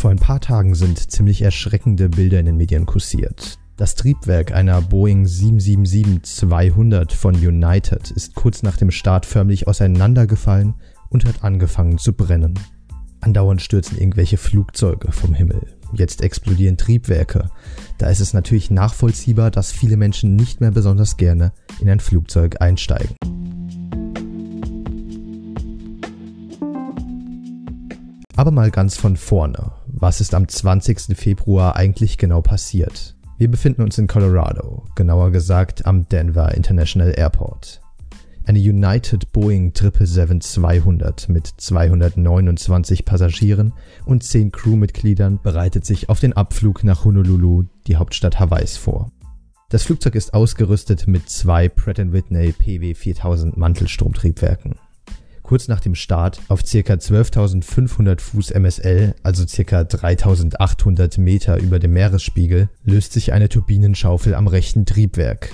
Vor ein paar Tagen sind ziemlich erschreckende Bilder in den Medien kursiert. Das Triebwerk einer Boeing 777-200 von United ist kurz nach dem Start förmlich auseinandergefallen und hat angefangen zu brennen. Andauernd stürzen irgendwelche Flugzeuge vom Himmel. Jetzt explodieren Triebwerke. Da ist es natürlich nachvollziehbar, dass viele Menschen nicht mehr besonders gerne in ein Flugzeug einsteigen. Aber mal ganz von vorne. Was ist am 20. Februar eigentlich genau passiert? Wir befinden uns in Colorado, genauer gesagt am Denver International Airport. Eine United Boeing 777-200 mit 229 Passagieren und 10 Crewmitgliedern bereitet sich auf den Abflug nach Honolulu, die Hauptstadt Hawaiis, vor. Das Flugzeug ist ausgerüstet mit zwei Pratt Whitney PW4000 Mantelstromtriebwerken. Kurz nach dem Start auf ca. 12.500 Fuß MSL, also ca. 3.800 Meter über dem Meeresspiegel, löst sich eine Turbinenschaufel am rechten Triebwerk.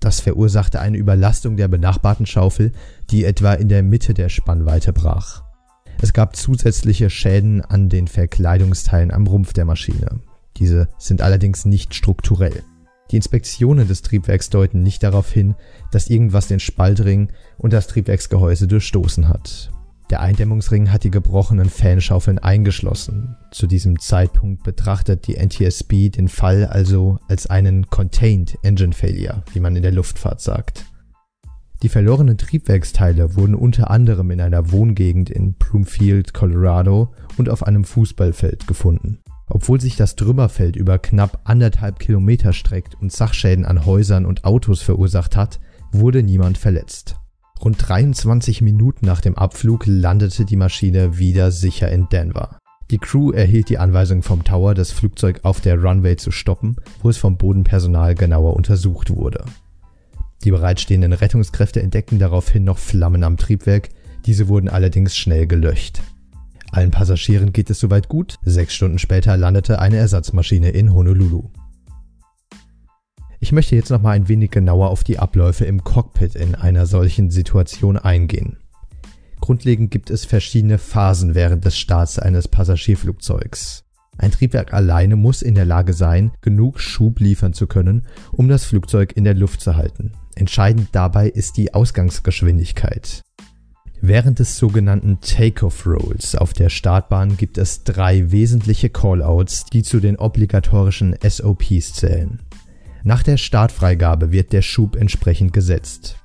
Das verursachte eine Überlastung der benachbarten Schaufel, die etwa in der Mitte der Spannweite brach. Es gab zusätzliche Schäden an den Verkleidungsteilen am Rumpf der Maschine. Diese sind allerdings nicht strukturell. Die Inspektionen des Triebwerks deuten nicht darauf hin, dass irgendwas den Spaltring und das Triebwerksgehäuse durchstoßen hat. Der Eindämmungsring hat die gebrochenen Fanschaufeln eingeschlossen. Zu diesem Zeitpunkt betrachtet die NTSB den Fall also als einen Contained Engine Failure, wie man in der Luftfahrt sagt. Die verlorenen Triebwerksteile wurden unter anderem in einer Wohngegend in Broomfield, Colorado und auf einem Fußballfeld gefunden. Obwohl sich das Trümmerfeld über knapp anderthalb Kilometer streckt und Sachschäden an Häusern und Autos verursacht hat, wurde niemand verletzt. Rund 23 Minuten nach dem Abflug landete die Maschine wieder sicher in Denver. Die Crew erhielt die Anweisung vom Tower, das Flugzeug auf der Runway zu stoppen, wo es vom Bodenpersonal genauer untersucht wurde. Die bereitstehenden Rettungskräfte entdeckten daraufhin noch Flammen am Triebwerk, diese wurden allerdings schnell gelöscht. Allen Passagieren geht es soweit gut, sechs Stunden später landete eine Ersatzmaschine in Honolulu. Ich möchte jetzt nochmal ein wenig genauer auf die Abläufe im Cockpit in einer solchen Situation eingehen. Grundlegend gibt es verschiedene Phasen während des Starts eines Passagierflugzeugs. Ein Triebwerk alleine muss in der Lage sein, genug Schub liefern zu können, um das Flugzeug in der Luft zu halten. Entscheidend dabei ist die Ausgangsgeschwindigkeit. Während des sogenannten Takeoff Rolls auf der Startbahn gibt es drei wesentliche Callouts, die zu den obligatorischen SOPs zählen. Nach der Startfreigabe wird der Schub entsprechend gesetzt.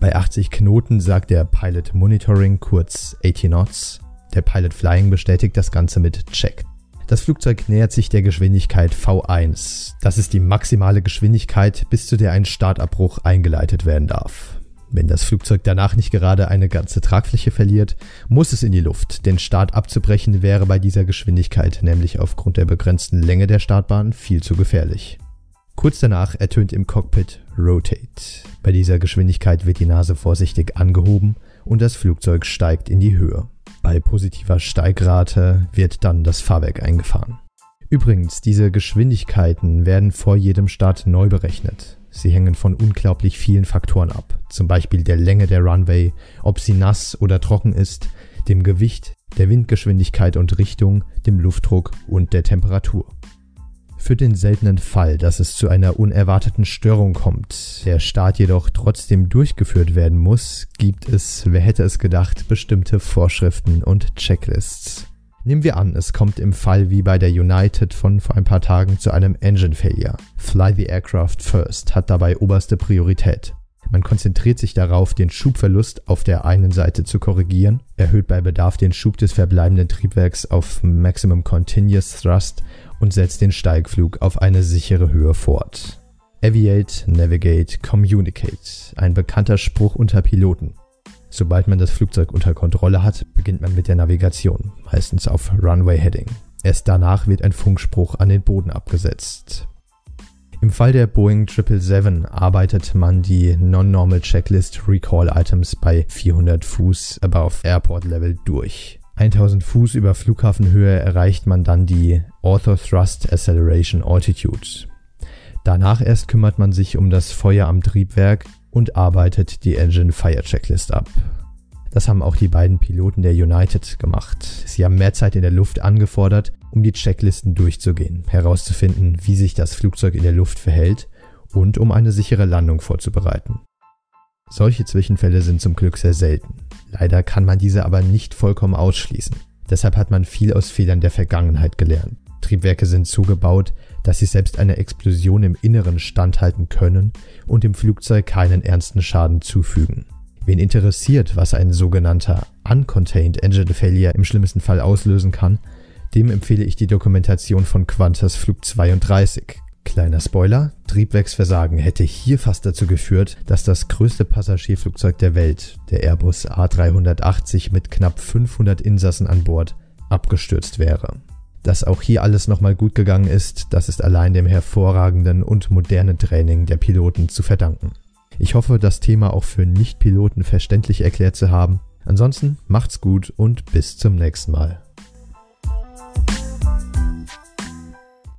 Bei 80 Knoten sagt der Pilot Monitoring kurz 80 Knots. Der Pilot Flying bestätigt das Ganze mit Check. Das Flugzeug nähert sich der Geschwindigkeit V1. Das ist die maximale Geschwindigkeit, bis zu der ein Startabbruch eingeleitet werden darf. Wenn das Flugzeug danach nicht gerade eine ganze Tragfläche verliert, muss es in die Luft. Den Start abzubrechen wäre bei dieser Geschwindigkeit nämlich aufgrund der begrenzten Länge der Startbahn viel zu gefährlich. Kurz danach ertönt im Cockpit Rotate. Bei dieser Geschwindigkeit wird die Nase vorsichtig angehoben und das Flugzeug steigt in die Höhe. Bei positiver Steigrate wird dann das Fahrwerk eingefahren. Übrigens, diese Geschwindigkeiten werden vor jedem Start neu berechnet. Sie hängen von unglaublich vielen Faktoren ab, zum Beispiel der Länge der Runway, ob sie nass oder trocken ist, dem Gewicht, der Windgeschwindigkeit und Richtung, dem Luftdruck und der Temperatur. Für den seltenen Fall, dass es zu einer unerwarteten Störung kommt, der Start jedoch trotzdem durchgeführt werden muss, gibt es, wer hätte es gedacht, bestimmte Vorschriften und Checklists. Nehmen wir an, es kommt im Fall wie bei der United von vor ein paar Tagen zu einem Engine Failure. Fly the aircraft first hat dabei oberste Priorität. Man konzentriert sich darauf, den Schubverlust auf der einen Seite zu korrigieren, erhöht bei Bedarf den Schub des verbleibenden Triebwerks auf Maximum Continuous Thrust und setzt den Steigflug auf eine sichere Höhe fort. Aviate, Navigate, Communicate, ein bekannter Spruch unter Piloten. Sobald man das Flugzeug unter Kontrolle hat, beginnt man mit der Navigation, meistens auf Runway Heading. Erst danach wird ein Funkspruch an den Boden abgesetzt. Im Fall der Boeing 777 arbeitet man die Non-Normal Checklist Recall Items bei 400 Fuß above Airport Level durch. 1000 Fuß über Flughafenhöhe erreicht man dann die Ortho Thrust Acceleration Altitude. Danach erst kümmert man sich um das Feuer am Triebwerk und arbeitet die Engine Fire Checklist ab. Das haben auch die beiden Piloten der United gemacht. Sie haben mehr Zeit in der Luft angefordert, um die Checklisten durchzugehen, herauszufinden, wie sich das Flugzeug in der Luft verhält und um eine sichere Landung vorzubereiten. Solche Zwischenfälle sind zum Glück sehr selten. Leider kann man diese aber nicht vollkommen ausschließen. Deshalb hat man viel aus Fehlern der Vergangenheit gelernt. Triebwerke sind so gebaut, dass sie selbst einer Explosion im Inneren standhalten können und dem Flugzeug keinen ernsten Schaden zufügen. Wen interessiert, was ein sogenannter Uncontained Engine Failure im schlimmsten Fall auslösen kann, dem empfehle ich die Dokumentation von Qantas Flug 32. Kleiner Spoiler, Triebwerksversagen hätte hier fast dazu geführt, dass das größte Passagierflugzeug der Welt, der Airbus A380 mit knapp 500 Insassen an Bord, abgestürzt wäre. Dass auch hier alles nochmal gut gegangen ist, das ist allein dem hervorragenden und modernen Training der Piloten zu verdanken. Ich hoffe, das Thema auch für Nicht-Piloten verständlich erklärt zu haben. Ansonsten macht's gut und bis zum nächsten Mal.